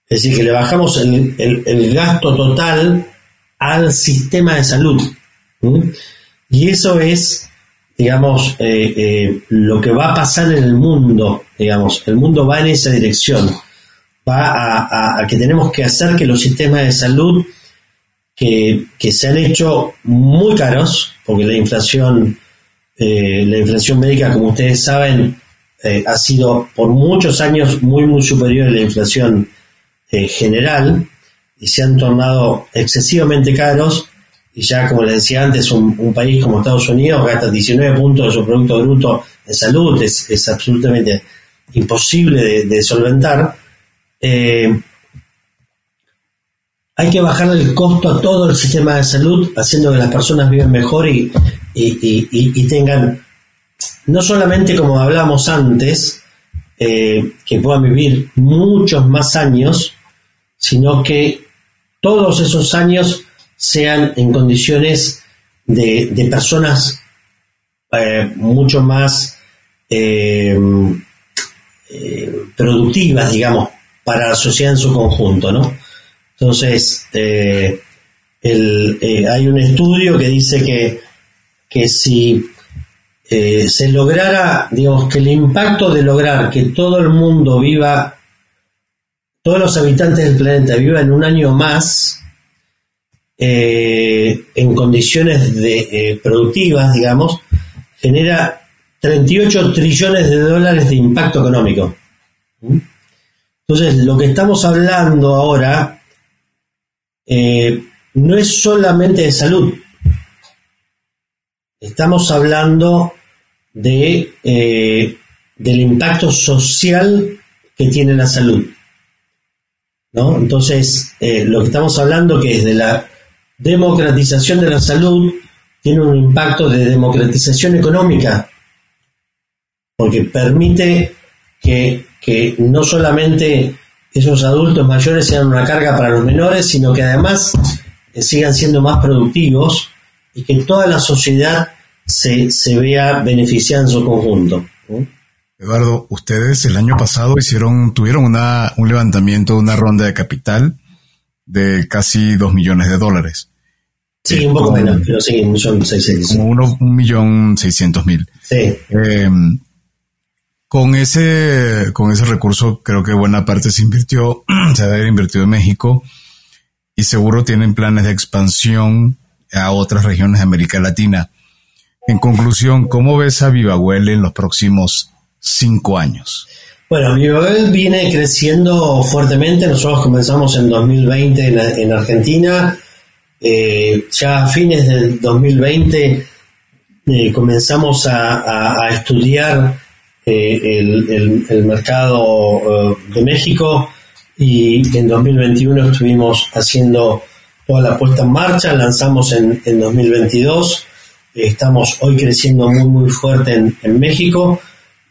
Es decir, que le bajamos el, el gasto total al sistema de salud. Y eso es, digamos, eh, eh, lo que va a pasar en el mundo, digamos, el mundo va en esa dirección. Va a, que tenemos que hacer que los sistemas de salud que, se han hecho muy caros, porque la inflación, eh, la inflación médica, como ustedes saben, ha sido por muchos años muy, muy superior a la inflación general, y se han tornado excesivamente caros y ya como les decía antes, un, país como Estados Unidos gasta 19 puntos de su Producto Bruto en salud, es, absolutamente imposible de, solventar. Eh, hay que bajar el costo a todo el sistema de salud, haciendo que las personas vivan mejor y, y, tengan, no solamente como hablamos antes, eh, que puedan vivir muchos más años, sino que todos esos años sean en condiciones de, personas eh, mucho más eh, eh, productivas, digamos, para la sociedad en su conjunto, ¿no? Entonces, hay un estudio que dice que, que si se lograra, digamos, que el impacto de lograr que todo el mundo viva todos los habitantes del planeta vivan un año más eh, en condiciones de, eh, productivas, digamos, genera 38 trillones de dólares de impacto económico. ¿Mm? Entonces, lo que estamos hablando ahora eh, no es solamente de salud. Estamos hablando de, del impacto social que tiene la salud. ¿no? Entonces, eh, lo que estamos hablando que es de la democratización de la salud tiene un impacto de democratización económica, porque permite que, no solamente esos adultos mayores sean una carga para los menores, sino que además eh, sigan siendo más productivos y que toda la sociedad se, se vea beneficiada en su conjunto. Eduardo, ustedes el año pasado hicieron, tuvieron una, un levantamiento, una ronda de capital de casi dos millones de dólares. Sí, un poco menos, pero sí, un millón seiscientos. Como uno, un millón seiscientos mil. Sí. Em, con ese, con ese recurso, creo que buena parte se invirtió, se debe haber invertido en México y seguro tienen planes de expansión a otras regiones de América Latina. En conclusión, ¿cómo ves a Vivahuel en los próximos cinco años? Bueno, Vivabel viene creciendo fuertemente. Nosotros comenzamos en 2020 en, Argentina. Eh, ya a fines del 2020 eh, comenzamos a, estudiar el, el, mercado de México y en 2021 estuvimos haciendo toda la puesta en marcha, lanzamos en, en 2022, estamos hoy creciendo muy muy fuerte en, en México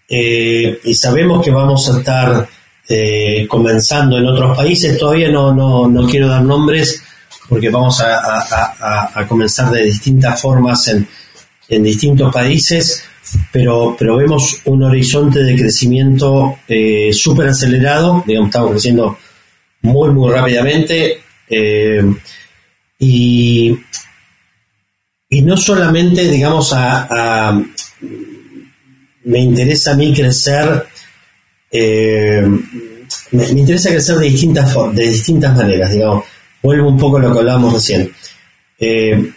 y sabemos que vamos a estar eh, comenzando en otros países. Todavía no, no, quiero dar nombres porque vamos a, comenzar de distintas formas en, en, distintos países, pero, pero vemos un horizonte de crecimiento eh, súper acelerado, digamos, estamos creciendo muy, muy rápidamente. Eh, y, y no solamente, digamos, a, me interesa a mí crecer eh, me, interesa crecer de distintas, de distintas maneras, digamos. Vuelvo un poco a lo que hablábamos recién. Eh,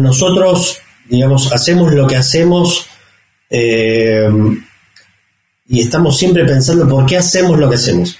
nosotros, digamos, hacemos lo que hacemos eh, y estamos siempre pensando por qué hacemos lo que hacemos.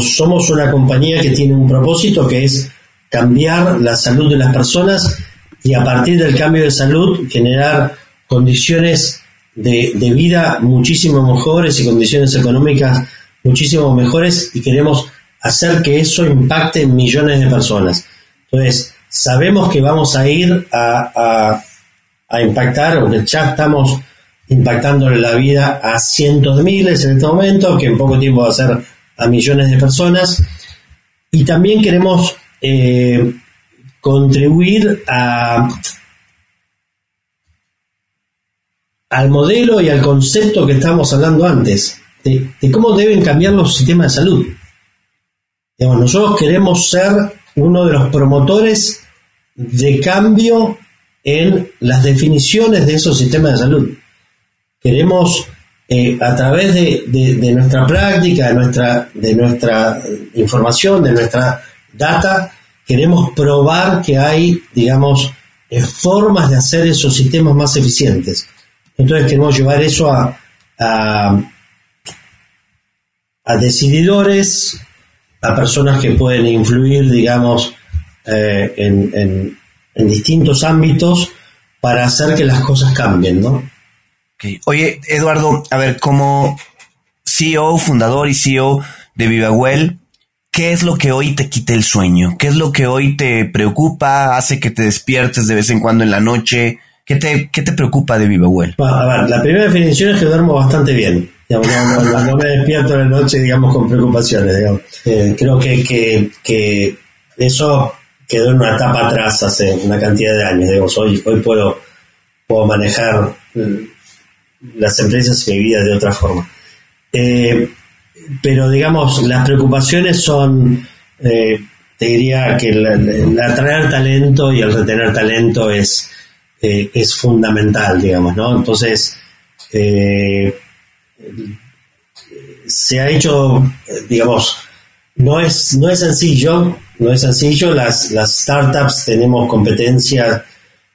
Somos una compañía que tiene un propósito que es cambiar la salud de las personas y a partir del cambio de salud generar condiciones de, vida muchísimo mejores y condiciones económicas muchísimo mejores y queremos hacer que eso impacte en millones de personas. Entonces, sabemos que vamos a ir a, a, impactar, o que ya estamos impactando la vida a cientos de miles en este momento, que en poco tiempo va a ser a millones de personas. Y también queremos eh, contribuir a al modelo y al concepto que estábamos hablando antes, de, cómo deben cambiar los sistemas de salud. nosotros queremos ser uno de los promotores de cambio en las definiciones de esos sistemas de salud. Queremos, eh, a través de, nuestra práctica, de nuestra, de nuestra información, de nuestra data, queremos probar que hay, digamos, eh, formas de hacer esos sistemas más eficientes. Entonces queremos llevar eso a, a, decididores, a personas que pueden influir, digamos, eh, en, distintos ámbitos para hacer que las cosas cambien, ¿no? Oye, Eduardo, a ver, como CEO, fundador y CEO de VivaWell, ¿qué es lo que hoy te quita el sueño? ¿Qué es lo que hoy te preocupa, hace que te despiertes de vez en cuando en la noche? ¿Qué te, preocupa de VivaWell? a ver, la primera definición es que duermo bastante bien. no, me despierto en la noche, digamos, con preocupaciones. Eh, creo que, que, eso quedó en una etapa atrás hace una cantidad de años. Digamos, hoy, hoy puedo, puedo manejar mm, las empresas y mi vida de otra forma. Eh, pero, digamos, las preocupaciones son, eh, te diría que el atraer talento y el retener talento es eh, es fundamental, digamos, ¿no? Entonces, se ha hecho, digamos, no es, no es sencillo, no es sencillo, las, las startups tenemos competencia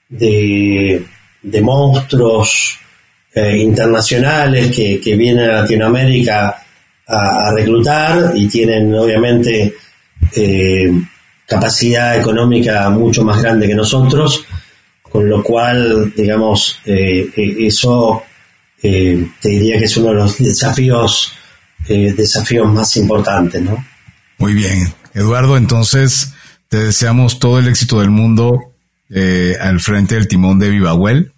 de, de monstruos eh, internacionales que, que, vienen a Latinoamérica a, reclutar y tienen obviamente capacidad económica mucho más grande que nosotros con lo cual, digamos, eh, eh, eso eh, te diría que es uno de los desafíos, desafíos más importantes, ¿no? Muy bien. Eduardo, entonces te deseamos todo el éxito del mundo al frente del timón de VivaWell.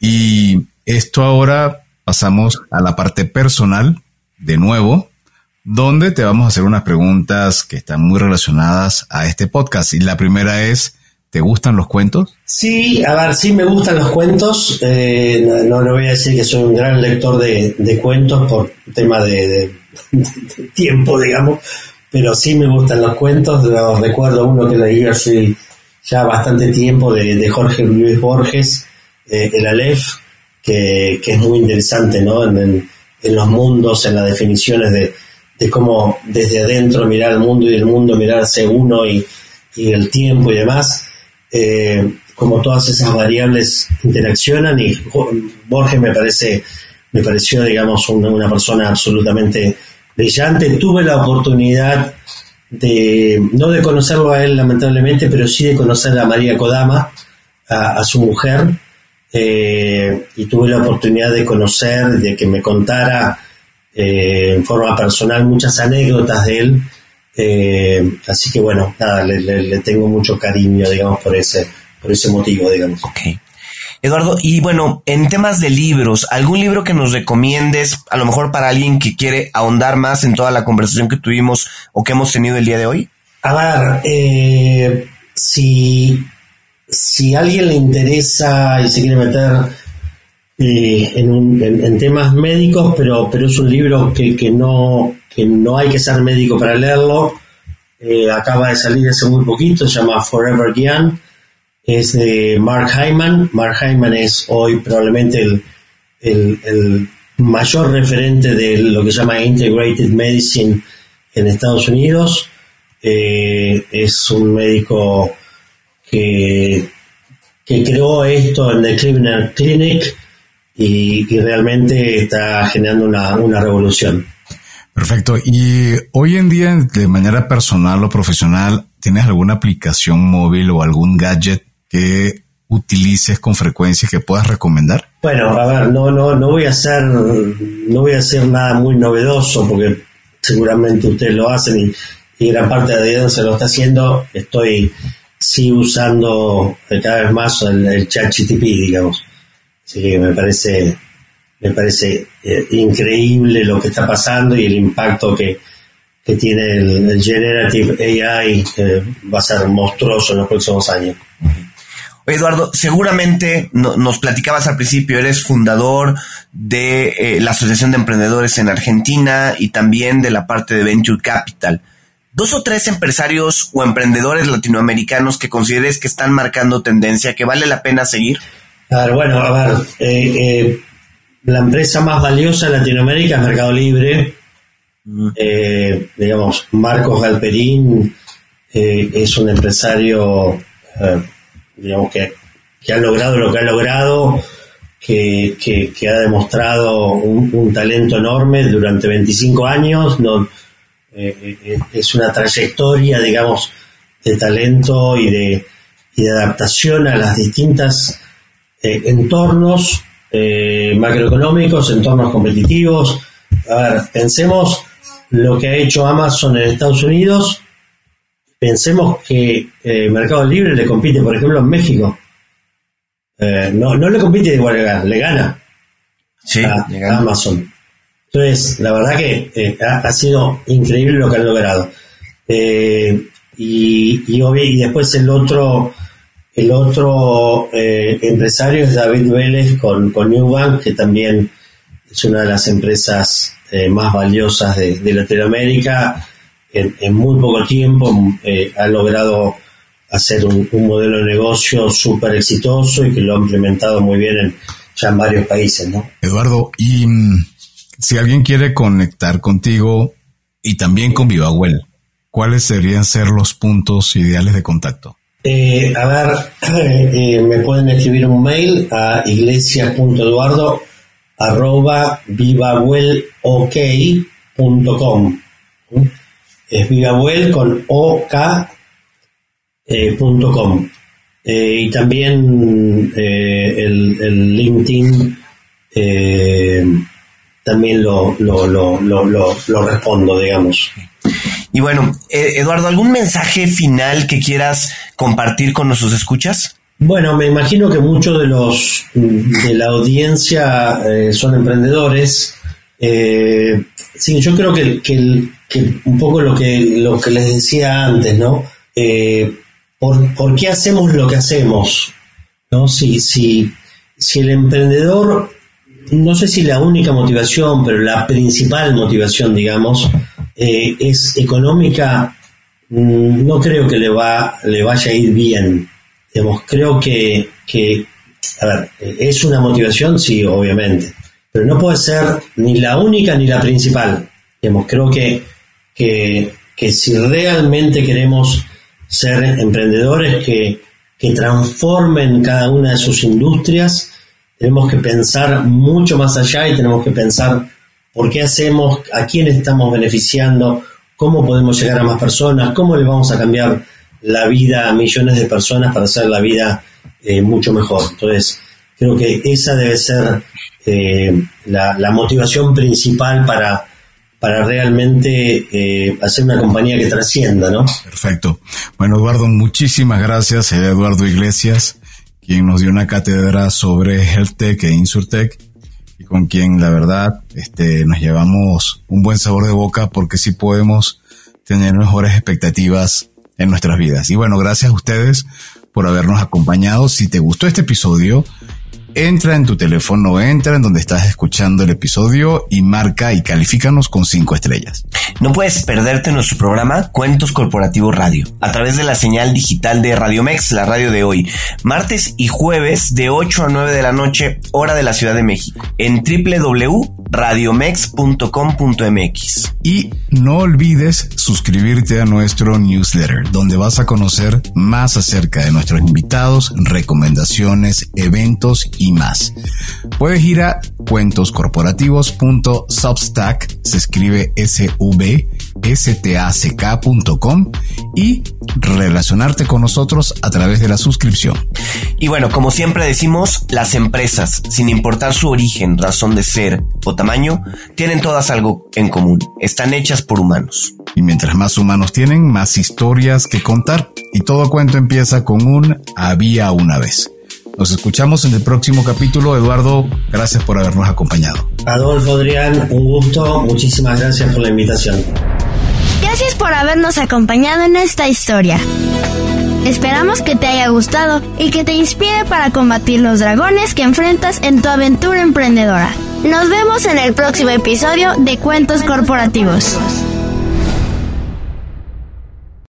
Y esto ahora pasamos a la parte personal, de nuevo, donde te vamos a hacer unas preguntas que están muy relacionadas a este podcast. Y la primera es, ¿Te gustan los cuentos? Sí, a ver, sí me gustan los cuentos. Eh, no, no voy a decir que soy un gran lector de, cuentos por tema de, tiempo, digamos, pero sí me gustan los cuentos. Recuerdo uno que leí hace ya bastante tiempo de, Jorge Luis Borges, eh, El Aleph, que, es muy interesante, ¿no? En, los mundos, en las definiciones de, cómo desde adentro mirar el mundo y del mundo mirarse uno y, y el tiempo y demás eh, como todas esas variables interaccionan y Borges me parece me pareció digamos una, persona absolutamente brillante tuve la oportunidad de, no de conocerlo a él lamentablemente, pero sí de conocer a María Kodama, a, su mujer, eh, y tuve la oportunidad de conocer, de que me contara eh, en forma personal muchas anécdotas de él. Eh, así que bueno, nada, le, tengo mucho cariño, digamos, por ese, por ese motivo, digamos. Okay. Eduardo, y bueno, en temas de libros, ¿algún libro que nos recomiendes, a lo mejor para alguien que quiere ahondar más en toda la conversación que tuvimos o que hemos tenido el día de hoy? A ver, eh, si, si a alguien le interesa y se quiere meter eh, en, temas médicos, pero, pero es un libro que, que, no, que no hay que ser médico para leerlo, eh, acaba de salir hace muy poquito, se llama Forever Young es de Mark Hyman. Mark Hyman es hoy probablemente el, mayor referente de lo que se llama Integrated Medicine en Estados Unidos. Eh, es un médico que, que creó esto en The Cleveland Clinic y, realmente está generando una, una revolución. Perfecto. Y hoy en día, de manera personal o profesional, ¿tienes alguna aplicación móvil o algún gadget que utilices con frecuencia que puedas recomendar? Bueno, a ver, no, no, no voy a hacer, no voy a hacer nada muy novedoso porque seguramente ustedes lo hacen y, gran parte de la audiencia lo está haciendo. Estoy sí usando cada vez más el, chat GTP, digamos. Así que me parece, me parece eh, increíble lo que está pasando y el impacto que, tiene el, Generative AI que va a ser monstruoso en los próximos años. Eduardo, seguramente nos platicabas al principio, eres fundador de eh, la Asociación de Emprendedores en Argentina y también de la parte de Venture Capital. Dos o tres empresarios o emprendedores latinoamericanos que consideres que están marcando tendencia, que vale la pena seguir. A ver, bueno, a ver, eh, eh, la empresa más valiosa en Latinoamérica es Mercado Libre. digamos, Marcos Galperín es un empresario digamos que, ha logrado lo que ha logrado, que, ha demostrado un, talento enorme durante 25 años, no, eh, eh, es una trayectoria, digamos, de talento y de, y de adaptación a las distintas eh, entornos macroeconómicos, entornos competitivos. A ver, pensemos lo que ha hecho Amazon en Estados Unidos Pensemos que Mercado Libre le compite, por ejemplo, en México. No, no le compite de igual, le gana. Sí, a, Amazon. Entonces, la verdad que eh, ha, sido increíble lo que han logrado. y, y, después el otro el otro empresario es David Vélez con, con Newbank, que también es una de las empresas más valiosas de, Latinoamérica en, muy poco tiempo eh, ha logrado hacer un, modelo de negocio súper exitoso y que lo ha implementado muy bien en, ya en varios países, ¿no? Eduardo, y mm, si alguien quiere conectar contigo y también con VivaWell, ¿cuáles deberían ser los puntos ideales de contacto? Eh, a ver, eh, me pueden escribir un mail a iglesias.eduardo arroba vivawellok.com es Vivabuel con ok.com. Eh, eh, y también eh, el, LinkedIn también lo, lo, respondo, digamos. Y bueno, Eduardo, ¿algún mensaje final que quieras compartir con nuestros escuchas? Bueno, me imagino que muchos de los de la audiencia son emprendedores. sí, yo creo que, que que un poco lo que, lo que les decía antes, ¿no? Eh, ¿por, qué hacemos lo que hacemos? ¿No? Si, si, si el emprendedor, no sé si la única motivación, pero la principal motivación, digamos, eh, es económica, mm, no creo que le, va, le vaya a ir bien. Digamos, creo que, que, a ver, es una motivación, sí, obviamente, pero no puede ser ni la única ni la principal. Digamos, creo que que, si realmente queremos ser emprendedores que, transformen cada una de sus industrias, tenemos que pensar mucho más allá y tenemos que pensar por qué hacemos, a quién estamos beneficiando, cómo podemos llegar a más personas, cómo le vamos a cambiar la vida a millones de personas para hacer la vida eh, mucho mejor. Entonces, creo que esa debe ser eh, la, motivación principal para, para realmente eh, hacer una compañía que trascienda, ¿no? Perfecto. Bueno, Eduardo, muchísimas gracias. Eduardo Iglesias, quien nos dio una cátedra sobre Health Tech e Insurtech y con quien la verdad este, nos llevamos un buen sabor de boca porque sí podemos tener mejores expectativas en nuestras vidas. Y bueno, gracias a ustedes por habernos acompañado. Si te gustó este episodio, entra en tu teléfono, entra en donde estás escuchando el episodio y marca y califícanos con cinco estrellas. No puedes perderte nuestro programa Cuentos Corporativos Radio a través de la señal digital de Radio Mex, la radio de hoy, martes y jueves de 8 a 9 de la noche, hora de la Ciudad de México, en www.radiomex.com.mx. Y no olvides suscribirte a nuestro newsletter, donde vas a conocer más acerca de nuestros invitados, recomendaciones, eventos y más. Puedes ir a cuentoscorporativos.substack, se escribe SV stack.com y relacionarte con nosotros a través de la suscripción. Y bueno, como siempre decimos, las empresas, sin importar su origen, razón de ser o tamaño, tienen todas algo en común. Están hechas por humanos. Y mientras más humanos tienen, más historias que contar. Y todo cuento empieza con un había una vez. Nos escuchamos en el próximo capítulo. Eduardo, gracias por habernos acompañado. Adolfo, Adrián, un gusto. Muchísimas gracias por la invitación. Gracias por habernos acompañado en esta historia. Esperamos que te haya gustado y que te inspire para combatir los dragones que enfrentas en tu aventura emprendedora. Nos vemos en el próximo episodio de Cuentos Corporativos.